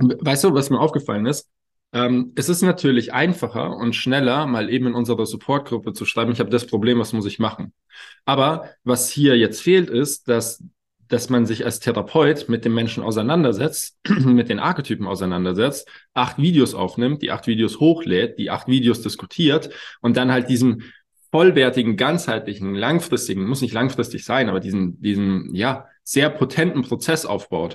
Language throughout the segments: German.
Weißt du, was mir aufgefallen ist? Ähm, es ist natürlich einfacher und schneller, mal eben in unserer Supportgruppe zu schreiben, ich habe das Problem, was muss ich machen? Aber was hier jetzt fehlt, ist, dass, dass man sich als Therapeut mit dem Menschen auseinandersetzt, mit den Archetypen auseinandersetzt, acht Videos aufnimmt, die acht Videos hochlädt, die acht Videos diskutiert und dann halt diesen vollwertigen, ganzheitlichen, langfristigen, muss nicht langfristig sein, aber diesen, diesen, ja, sehr potenten Prozess aufbaut.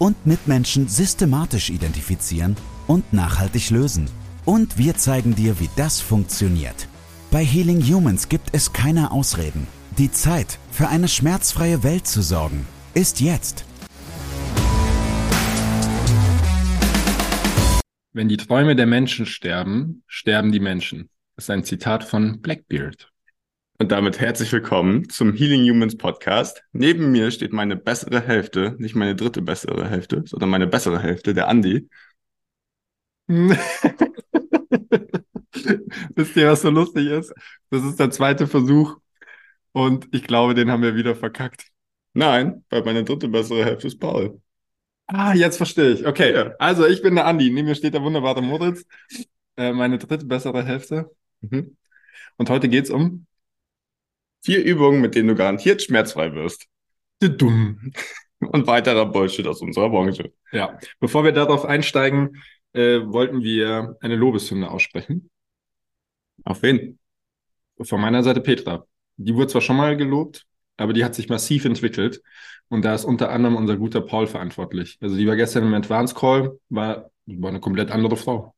und Mitmenschen systematisch identifizieren und nachhaltig lösen. Und wir zeigen dir, wie das funktioniert. Bei Healing Humans gibt es keine Ausreden. Die Zeit, für eine schmerzfreie Welt zu sorgen, ist jetzt. Wenn die Träume der Menschen sterben, sterben die Menschen. Das ist ein Zitat von Blackbeard. Und damit herzlich willkommen zum Healing Humans Podcast. Neben mir steht meine bessere Hälfte, nicht meine dritte bessere Hälfte, sondern meine bessere Hälfte, der Andi. Wisst ihr, was so lustig ist? Das ist der zweite Versuch und ich glaube, den haben wir wieder verkackt. Nein, weil meine dritte bessere Hälfte ist Paul. Ah, jetzt verstehe ich. Okay, ja. also ich bin der Andi. Neben mir steht der wunderbare Moritz, äh, meine dritte bessere Hälfte. Mhm. Und heute geht es um Vier Übungen, mit denen du garantiert schmerzfrei wirst. Dumm. Und weiterer Bullshit aus unserer Branche. Ja, bevor wir darauf einsteigen, äh, wollten wir eine Lobeshymne aussprechen. Auf wen? Von meiner Seite Petra. Die wurde zwar schon mal gelobt, aber die hat sich massiv entwickelt. Und da ist unter anderem unser guter Paul verantwortlich. Also die war gestern im Advance Call, war, war eine komplett andere Frau.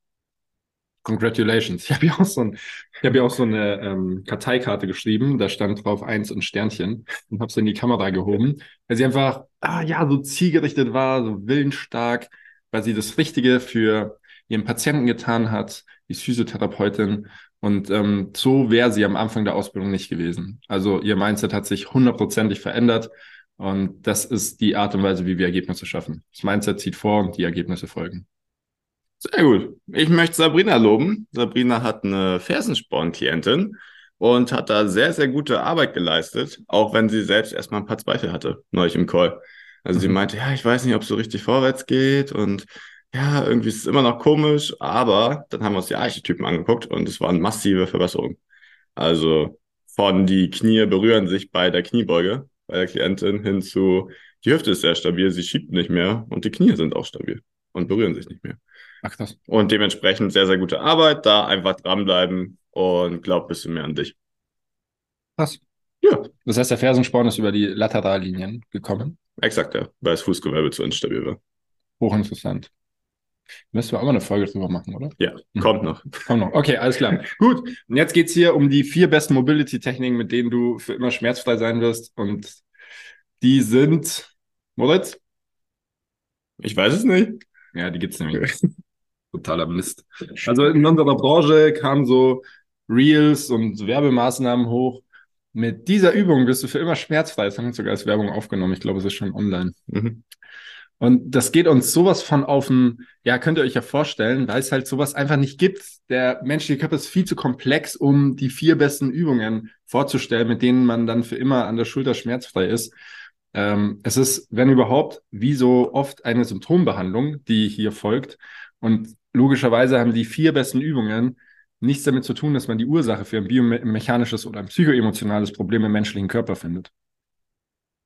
Congratulations. Ich habe ja auch so, ein, ich hab ja auch so eine ähm, Karteikarte geschrieben, da stand drauf eins und Sternchen und habe so in die Kamera gehoben, weil sie einfach, ah ja, so zielgerichtet war, so willensstark, weil sie das Richtige für ihren Patienten getan hat, die Physiotherapeutin und ähm, so wäre sie am Anfang der Ausbildung nicht gewesen. Also ihr Mindset hat sich hundertprozentig verändert und das ist die Art und Weise, wie wir Ergebnisse schaffen. Das Mindset zieht vor und die Ergebnisse folgen. Sehr gut. Ich möchte Sabrina loben. Sabrina hat eine Fersensporn-Klientin und hat da sehr, sehr gute Arbeit geleistet, auch wenn sie selbst erstmal ein paar Zweifel hatte, neulich im Call. Also mhm. sie meinte, ja, ich weiß nicht, ob es so richtig vorwärts geht und ja, irgendwie ist es immer noch komisch, aber dann haben wir uns die Archetypen angeguckt und es waren massive Verbesserungen. Also von die Knie berühren sich bei der Kniebeuge, bei der Klientin hin zu, die Hüfte ist sehr stabil, sie schiebt nicht mehr und die Knie sind auch stabil und berühren sich nicht mehr. Ach, krass. Und dementsprechend sehr, sehr gute Arbeit. Da einfach dranbleiben und glaub ein bisschen mehr an dich. Krass. Ja. Das heißt, der Fersensporn ist über die Laterallinien gekommen. Exakt, ja. Weil das Fußgewölbe zu instabil war. Hochinteressant. Müssen wir auch mal eine Folge drüber machen, oder? Ja, mhm. kommt noch. Kommt noch. Okay, alles klar. Gut. Und jetzt geht's hier um die vier besten Mobility-Techniken, mit denen du für immer schmerzfrei sein wirst. Und die sind, Moritz? Ich weiß es nicht. Ja, die gibt's nämlich. totaler Mist. Also in unserer Branche kamen so Reels und Werbemaßnahmen hoch. Mit dieser Übung wirst du für immer schmerzfrei. Das haben wir sogar als Werbung aufgenommen. Ich glaube, es ist schon online. Mhm. Und das geht uns sowas von auf den, ja, könnt ihr euch ja vorstellen, weil es halt sowas einfach nicht gibt. Der menschliche Körper ist viel zu komplex, um die vier besten Übungen vorzustellen, mit denen man dann für immer an der Schulter schmerzfrei ist. Ähm, es ist, wenn überhaupt, wie so oft eine Symptombehandlung, die hier folgt. Und logischerweise haben die vier besten Übungen nichts damit zu tun, dass man die Ursache für ein biomechanisches oder ein psychoemotionales Problem im menschlichen Körper findet.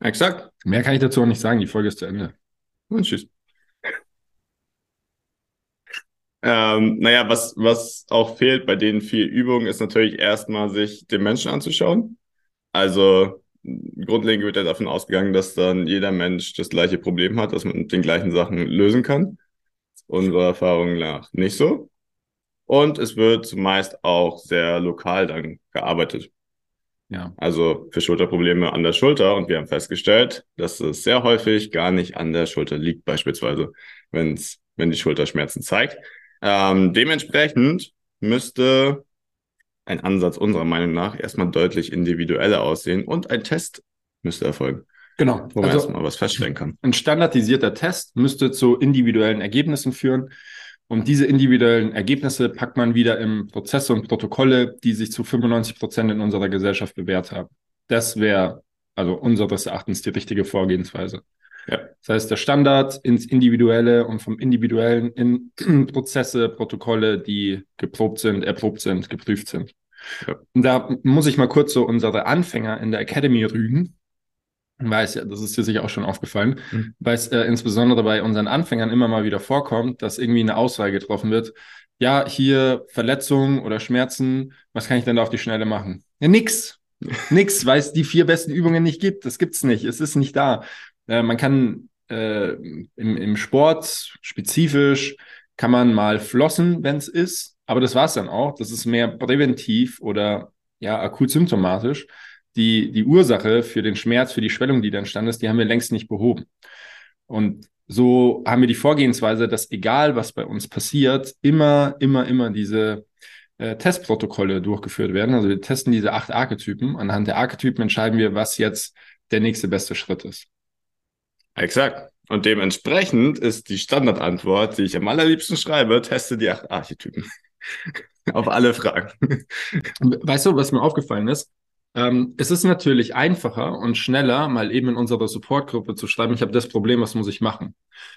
Exakt. Mehr kann ich dazu auch nicht sagen. Die Folge ist zu Ende. Und tschüss. Ähm, naja, was, was auch fehlt bei den vier Übungen, ist natürlich erstmal sich den Menschen anzuschauen. Also grundlegend wird ja davon ausgegangen, dass dann jeder Mensch das gleiche Problem hat, dass man mit den gleichen Sachen lösen kann unserer Erfahrung nach nicht so. Und es wird zumeist auch sehr lokal dann gearbeitet. Ja. Also für Schulterprobleme an der Schulter. Und wir haben festgestellt, dass es sehr häufig gar nicht an der Schulter liegt, beispielsweise, wenn es wenn die Schulter Schmerzen zeigt. Ähm, dementsprechend müsste ein Ansatz unserer Meinung nach erstmal deutlich individueller aussehen und ein Test müsste erfolgen. Genau. Wo man Also- erstmal was feststellen kann. Ein standardisierter Test müsste zu individuellen Ergebnissen führen. Und diese individuellen Ergebnisse packt man wieder in Prozesse und Protokolle, die sich zu 95 Prozent in unserer Gesellschaft bewährt haben. Das wäre also unseres Erachtens die richtige Vorgehensweise. Ja. Das heißt, der Standard ins Individuelle und vom Individuellen in Prozesse, Protokolle, die geprobt sind, erprobt sind, geprüft sind. Ja. Und da muss ich mal kurz so unsere Anfänger in der Academy rügen. Weiß ja, das ist dir sicher auch schon aufgefallen, Mhm. weil es äh, insbesondere bei unseren Anfängern immer mal wieder vorkommt, dass irgendwie eine Aussage getroffen wird. Ja, hier Verletzungen oder Schmerzen, was kann ich denn da auf die Schnelle machen? Ja, nix. Nix, weil es die vier besten Übungen nicht gibt. Das gibt's nicht. Es ist nicht da. Äh, man kann äh, im, im Sport spezifisch kann man mal flossen, wenn es ist, aber das war's dann auch. Das ist mehr präventiv oder ja akut symptomatisch. Die, die Ursache für den Schmerz, für die Schwellung, die da entstanden ist, die haben wir längst nicht behoben. Und so haben wir die Vorgehensweise, dass egal was bei uns passiert, immer, immer, immer diese äh, Testprotokolle durchgeführt werden. Also wir testen diese acht Archetypen. Anhand der Archetypen entscheiden wir, was jetzt der nächste beste Schritt ist. Exakt. Und dementsprechend ist die Standardantwort, die ich am allerliebsten schreibe, teste die acht Archetypen. Auf alle Fragen. Weißt du, was mir aufgefallen ist? Ähm, es ist natürlich einfacher und schneller, mal eben in unserer Supportgruppe zu schreiben, ich habe das Problem, was muss ich machen?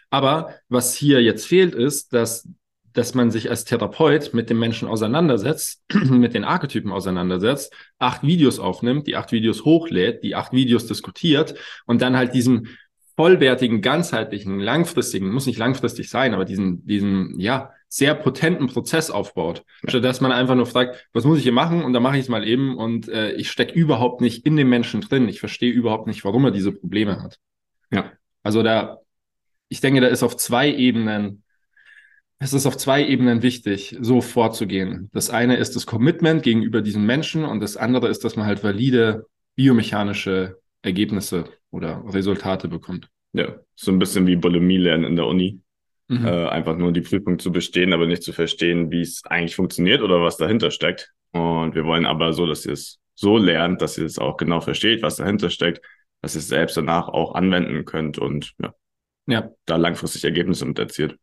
Aber was hier jetzt fehlt, ist, dass, dass man sich als Therapeut mit dem Menschen auseinandersetzt, mit den Archetypen auseinandersetzt, acht Videos aufnimmt, die acht Videos hochlädt, die acht Videos diskutiert und dann halt diesen vollwertigen, ganzheitlichen, langfristigen, muss nicht langfristig sein, aber diesen, diesen, ja, sehr potenten Prozess aufbaut. Statt dass man einfach nur fragt, was muss ich hier machen? Und dann mache ich es mal eben und äh, ich stecke überhaupt nicht in dem Menschen drin. Ich verstehe überhaupt nicht, warum er diese Probleme hat. Ja. Also da, ich denke, da ist auf zwei Ebenen, es ist auf zwei Ebenen wichtig, so vorzugehen. Das eine ist das Commitment gegenüber diesem Menschen und das andere ist, dass man halt valide biomechanische Ergebnisse oder Resultate bekommt. Ja, so ein bisschen wie Bulimie lernen in der Uni. Mhm. Äh, einfach nur die Prüfung zu bestehen, aber nicht zu verstehen, wie es eigentlich funktioniert oder was dahinter steckt. Und wir wollen aber so, dass ihr es so lernt, dass ihr es auch genau versteht, was dahinter steckt, dass ihr es selbst danach auch anwenden könnt und ja, Ja, da langfristig Ergebnisse mit erzielt.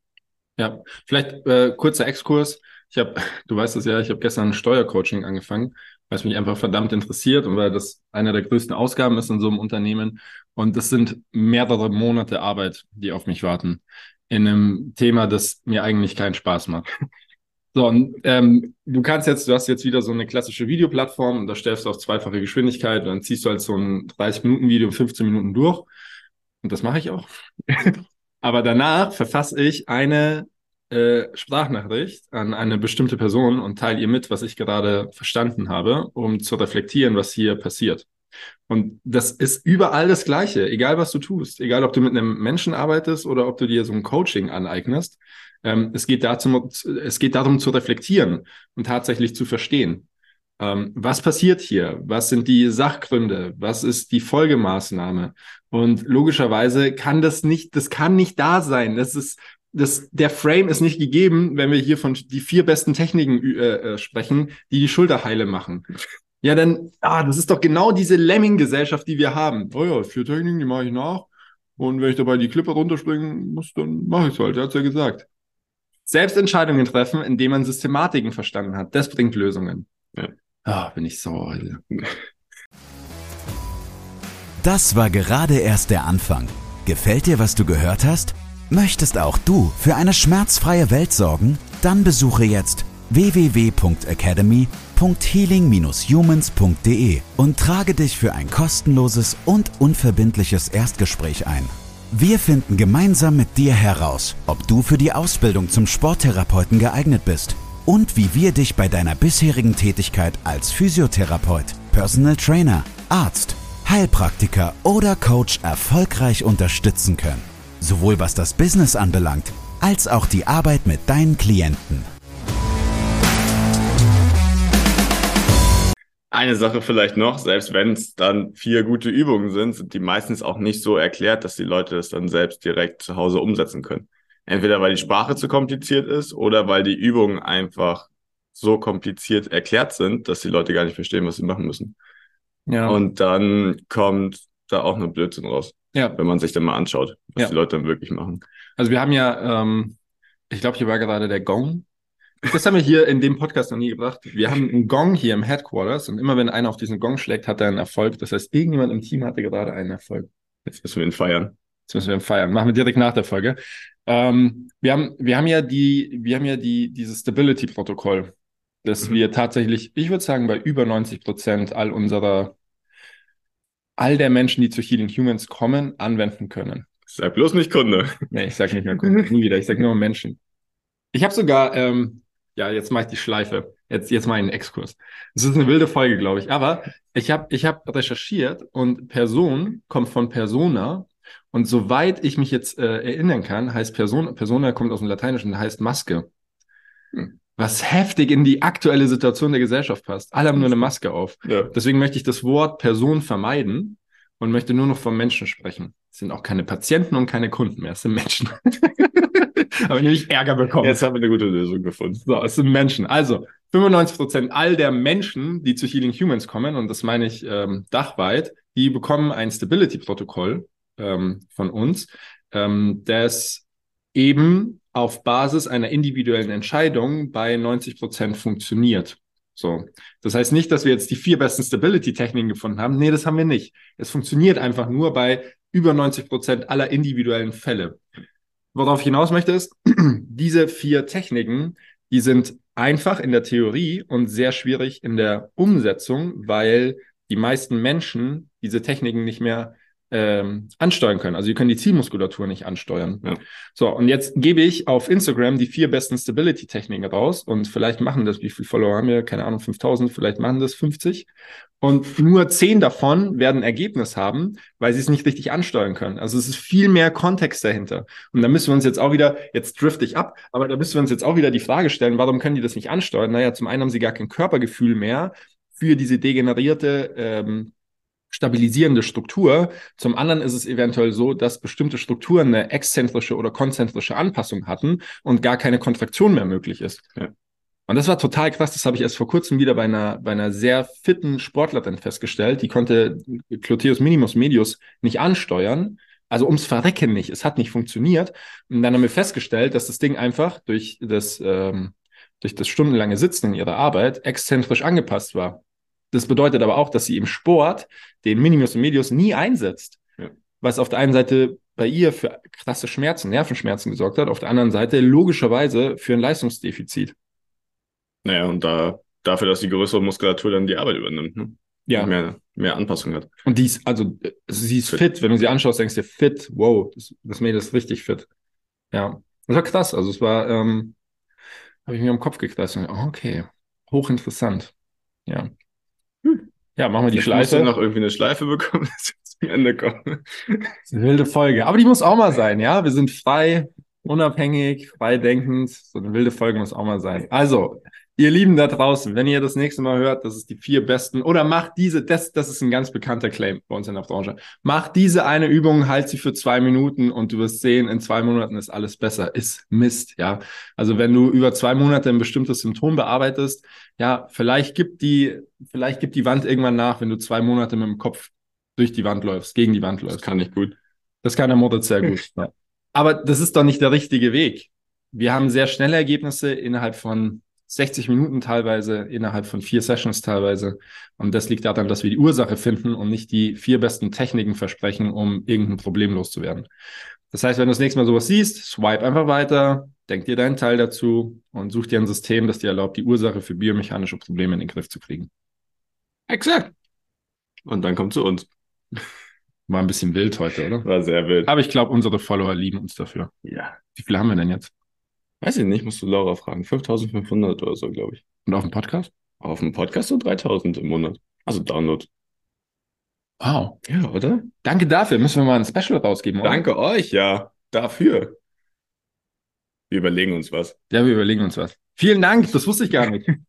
Ja, vielleicht äh, kurzer Exkurs. Ich habe, du weißt es ja, ich habe gestern ein Steuercoaching angefangen, weil es mich einfach verdammt interessiert und weil das einer der größten Ausgaben ist in so einem Unternehmen. Und das sind mehrere Monate Arbeit, die auf mich warten, in einem Thema, das mir eigentlich keinen Spaß macht. So, und ähm, du kannst jetzt, du hast jetzt wieder so eine klassische Videoplattform und da stellst du auf zweifache Geschwindigkeit und dann ziehst du halt so ein 30-Minuten-Video in 15 Minuten durch. Und das mache ich auch. Aber danach verfasse ich eine äh, Sprachnachricht an eine bestimmte Person und teile ihr mit, was ich gerade verstanden habe, um zu reflektieren, was hier passiert. Und das ist überall das Gleiche, egal was du tust, egal ob du mit einem Menschen arbeitest oder ob du dir so ein Coaching aneignest. Ähm, es, geht dazu, es geht darum zu reflektieren und tatsächlich zu verstehen. Ähm, was passiert hier? Was sind die Sachgründe? Was ist die Folgemaßnahme? Und logischerweise kann das nicht, das kann nicht da sein. Das ist, das, der Frame ist nicht gegeben, wenn wir hier von die vier besten Techniken äh, äh, sprechen, die die Schulter heile machen. Ja, dann, ah, das ist doch genau diese Lemming-Gesellschaft, die wir haben. Oh ja, vier Techniken, die mache ich nach. Und wenn ich dabei die Klippe runterspringen muss, dann mache ich es halt. Er hat's ja gesagt. Selbst Entscheidungen treffen, indem man Systematiken verstanden hat. Das bringt Lösungen. Ja. Ah, bin ich sauer. Alter. Das war gerade erst der Anfang. Gefällt dir, was du gehört hast? Möchtest auch du für eine schmerzfreie Welt sorgen? Dann besuche jetzt www.academy.healing-humans.de und trage dich für ein kostenloses und unverbindliches Erstgespräch ein. Wir finden gemeinsam mit dir heraus, ob du für die Ausbildung zum Sporttherapeuten geeignet bist und wie wir dich bei deiner bisherigen Tätigkeit als Physiotherapeut, Personal Trainer, Arzt, Heilpraktiker oder Coach erfolgreich unterstützen können. Sowohl was das Business anbelangt, als auch die Arbeit mit deinen Klienten. Eine Sache vielleicht noch, selbst wenn es dann vier gute Übungen sind, sind die meistens auch nicht so erklärt, dass die Leute das dann selbst direkt zu Hause umsetzen können. Entweder weil die Sprache zu kompliziert ist oder weil die Übungen einfach so kompliziert erklärt sind, dass die Leute gar nicht verstehen, was sie machen müssen. Ja. Und dann kommt da auch nur Blödsinn raus, ja. wenn man sich dann mal anschaut, was Ja. die Leute dann wirklich machen. Also wir haben ja, ähm, ich glaube, hier war gerade der Gong. Das haben wir hier in dem Podcast noch nie gebracht. Wir haben einen Gong hier im Headquarters und immer wenn einer auf diesen Gong schlägt, hat er einen Erfolg. Das heißt, irgendjemand im Team hatte gerade einen Erfolg. Jetzt müssen wir ihn feiern. Jetzt müssen wir ihn feiern. Machen wir direkt nach der Folge. Ähm, wir haben, wir haben ja die, wir haben ja die, dieses Stability-Protokoll, das Mhm. wir tatsächlich, ich würde sagen, bei über 90 Prozent all unserer, all der Menschen, die zu Healing Humans kommen, anwenden können. Sag bloß nicht Kunde. Nee, ich sag nicht mehr Kunden, nie wieder. Ich sag nur Menschen. Ich habe sogar, ähm, ja, jetzt mache ich die Schleife. Jetzt, jetzt mal einen Exkurs. Das ist eine wilde Folge, glaube ich. Aber ich habe ich hab recherchiert und Person kommt von Persona. Und soweit ich mich jetzt äh, erinnern kann, heißt Person, Persona kommt aus dem Lateinischen, heißt Maske. Hm. Was heftig in die aktuelle Situation der Gesellschaft passt. Alle haben nur eine Maske auf. Ja. Deswegen möchte ich das Wort Person vermeiden und möchte nur noch von Menschen sprechen. Es sind auch keine Patienten und keine Kunden mehr, es sind Menschen. Aber ich Ärger bekommen. Jetzt haben wir eine gute Lösung gefunden. So, es sind Menschen. Also 95 Prozent all der Menschen, die zu Healing Humans kommen, und das meine ich ähm, dachweit, die bekommen ein Stability-Protokoll ähm, von uns, ähm, das eben auf Basis einer individuellen Entscheidung bei 90 Prozent funktioniert. So, das heißt nicht, dass wir jetzt die vier besten Stability-Techniken gefunden haben. Nee, das haben wir nicht. Es funktioniert einfach nur bei über 90 Prozent aller individuellen Fälle. Worauf ich hinaus möchte ist, diese vier Techniken, die sind einfach in der Theorie und sehr schwierig in der Umsetzung, weil die meisten Menschen diese Techniken nicht mehr ähm, ansteuern können. Also sie können die Zielmuskulatur nicht ansteuern. Ja. So, und jetzt gebe ich auf Instagram die vier besten Stability-Techniken raus und vielleicht machen das, wie viele Follower haben wir? Keine Ahnung, 5000, vielleicht machen das 50. Und nur 10 davon werden Ergebnis haben, weil sie es nicht richtig ansteuern können. Also es ist viel mehr Kontext dahinter. Und da müssen wir uns jetzt auch wieder, jetzt drift ich ab, aber da müssen wir uns jetzt auch wieder die Frage stellen, warum können die das nicht ansteuern? Naja, zum einen haben sie gar kein Körpergefühl mehr für diese degenerierte ähm, stabilisierende Struktur. Zum anderen ist es eventuell so, dass bestimmte Strukturen eine exzentrische oder konzentrische Anpassung hatten und gar keine Kontraktion mehr möglich ist. Ja. Und das war total krass. Das habe ich erst vor kurzem wieder bei einer, bei einer sehr fitten Sportlerin festgestellt. Die konnte Gluteus Minimus Medius nicht ansteuern. Also ums Verrecken nicht. Es hat nicht funktioniert. Und dann haben wir festgestellt, dass das Ding einfach durch das, ähm, durch das stundenlange Sitzen in ihrer Arbeit exzentrisch angepasst war. Das bedeutet aber auch, dass sie im Sport den Minimus und Medius nie einsetzt. Ja. Was auf der einen Seite bei ihr für krasse Schmerzen, Nervenschmerzen gesorgt hat, auf der anderen Seite logischerweise für ein Leistungsdefizit. Naja, und da, dafür, dass die größere Muskulatur dann die Arbeit übernimmt, ne? Ja. Und Mehr, mehr Anpassung hat. Und die ist, also, sie ist fit. Fit. Wenn du sie anschaust, denkst du dir, fit, wow, das, das Mädel ist richtig fit. Ja. Das war krass. Also, es war, ähm, habe ich mir am Kopf gekreist und, okay, hochinteressant. Ja. Ja, machen wir die du Schleife. noch irgendwie eine Schleife bekommen, dass wir zum Ende kommen. Das ist eine wilde Folge. Aber die muss auch mal sein, ja? Wir sind frei, unabhängig, frei denkend. So eine wilde Folge muss auch mal sein. Also, ihr Lieben da draußen, wenn ihr das nächste Mal hört, das ist die vier besten, oder macht diese, das, das ist ein ganz bekannter Claim bei uns in der Branche. Macht diese eine Übung, halt sie für zwei Minuten und du wirst sehen, in zwei Monaten ist alles besser. Ist Mist, ja. Also, wenn du über zwei Monate ein bestimmtes Symptom bearbeitest, ja, vielleicht gibt die, vielleicht gibt die Wand irgendwann nach, wenn du zwei Monate mit dem Kopf durch die Wand läufst, gegen die Wand Das läufst. kann ich gut. Das kann der Moritz sehr gut. ja. Aber das ist doch nicht der richtige Weg. Wir haben sehr schnelle Ergebnisse innerhalb von 60 Minuten teilweise, innerhalb von vier Sessions teilweise. Und das liegt daran, dass wir die Ursache finden und nicht die vier besten Techniken versprechen, um irgendein Problem loszuwerden. Das heißt, wenn du das nächste Mal sowas siehst, swipe einfach weiter, denk dir deinen Teil dazu und such dir ein System, das dir erlaubt, die Ursache für biomechanische Probleme in den Griff zu kriegen. Exakt. Und dann kommt zu uns. War ein bisschen wild heute, oder? War sehr wild. Aber ich glaube, unsere Follower lieben uns dafür. Ja. Wie viele haben wir denn jetzt? Weiß ich nicht, musst du Laura fragen. 5500 oder so, glaube ich. Und auf dem Podcast? Auf dem Podcast so 3000 im Monat. Also Download. Wow. Ja, oder? Danke dafür. Müssen wir mal ein Special rausgeben, oder? Danke euch, ja. Dafür. Wir überlegen uns was. Ja, wir überlegen uns was. Vielen Dank. Das wusste ich gar nicht.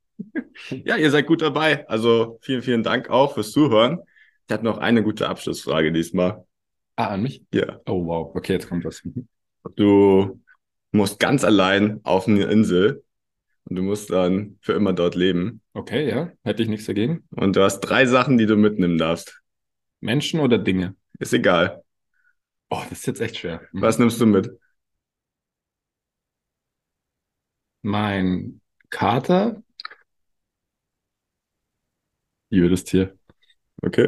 Ja, ihr seid gut dabei. Also vielen, vielen Dank auch fürs Zuhören. Ich hatte noch eine gute Abschlussfrage diesmal. Ah, an mich? Ja. Oh, wow. Okay, jetzt kommt was. Du musst ganz allein auf eine Insel und du musst dann für immer dort leben. Okay, ja, hätte ich nichts dagegen. Und du hast drei Sachen, die du mitnehmen darfst. Menschen oder Dinge? Ist egal. Oh, das ist jetzt echt schwer. Mhm. Was nimmst du mit? Mein Kater. Das Tier. Okay.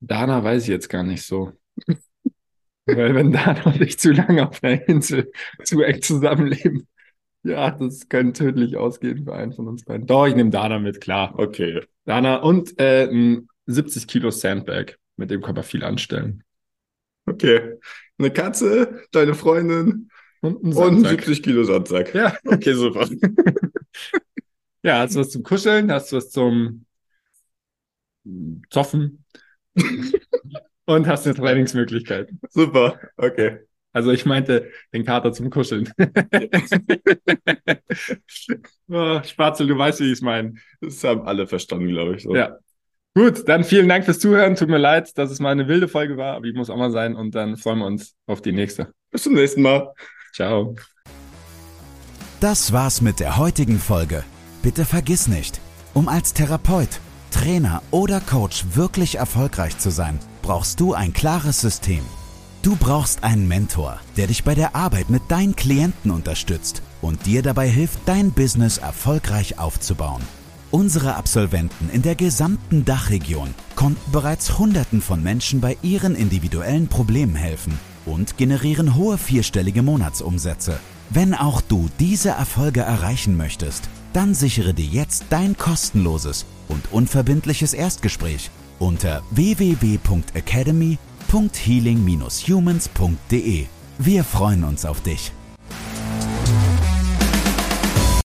Dana weiß ich jetzt gar nicht so. Weil wenn Dana und ich zu lange auf einer Insel zu eng zusammenleben, ja, das könnte tödlich ausgehen für einen von uns beiden. Doch, ich nehme Dana mit, klar. Okay. Dana und äh, ein 70 Kilo Sandbag. Mit dem kann man viel anstellen. Okay. Eine Katze, deine Freundin Und ein und ein Sandsack. 70 Kilo Sandsack. Ja. Okay, super. Ja, hast du was zum Kuscheln? Hast du was zum Zoffen? Und hast eine Trainingsmöglichkeit. Super. Okay. Also ich meinte den Kater zum Kuscheln. oh, Spatzel, du weißt, wie ich es meine. Das haben alle verstanden, glaube ich. So. Ja. Gut, dann vielen Dank fürs Zuhören. Tut mir leid, dass es mal eine wilde Folge war, aber die muss auch mal sein. Und dann freuen wir uns auf die nächste. Bis zum nächsten Mal. Ciao. Das war's mit der heutigen Folge. Bitte vergiss nicht, um als Therapeut, Trainer oder Coach wirklich erfolgreich zu sein, brauchst du ein klares System. Du brauchst einen Mentor, der dich bei der Arbeit mit deinen Klienten unterstützt und dir dabei hilft, dein Business erfolgreich aufzubauen. Unsere Absolventen in der gesamten Dachregion konnten bereits Hunderten von Menschen bei ihren individuellen Problemen helfen und generieren hohe vierstellige Monatsumsätze. Wenn auch du diese Erfolge erreichen möchtest, dann sichere dir jetzt dein kostenloses und unverbindliches Erstgespräch unter www.academy.healing-humans.de. Wir freuen uns auf dich.